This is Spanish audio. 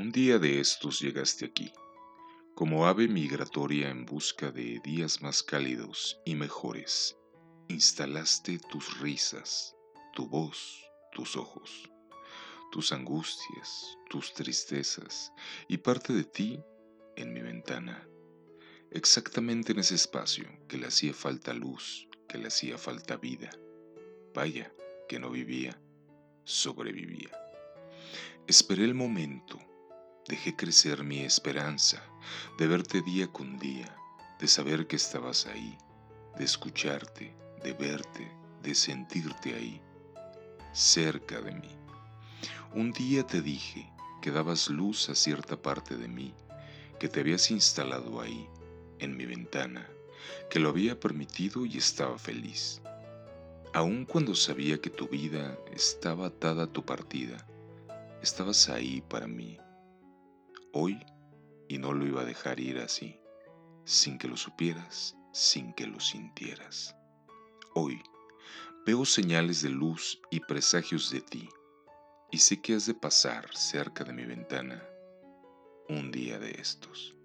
Un día de estos llegaste aquí, como ave migratoria en busca de días más cálidos y mejores. Instalaste tus risas, tu voz, tus ojos, tus angustias, tus tristezas y parte de ti en mi ventana. Exactamente en ese espacio que le hacía falta luz, que le hacía falta vida. Vaya, que no vivía, sobrevivía. Esperé el momento Dejé crecer mi esperanza de verte día con día, de saber que estabas ahí, de escucharte, de verte, de sentirte ahí, cerca de mí. Un día te dije que dabas luz a cierta parte de mí, que te habías instalado ahí, en mi ventana, que lo había permitido y estaba feliz. Aun cuando sabía que tu vida estaba atada a tu partida, estabas ahí para mí hoy y no lo iba a dejar ir así, sin que lo supieras, sin que lo sintieras. Hoy veo señales de luz y presagios de ti, y sé que has de pasar cerca de mi ventana un día de estos.